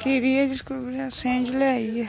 Queria descobrir a senha de Leia.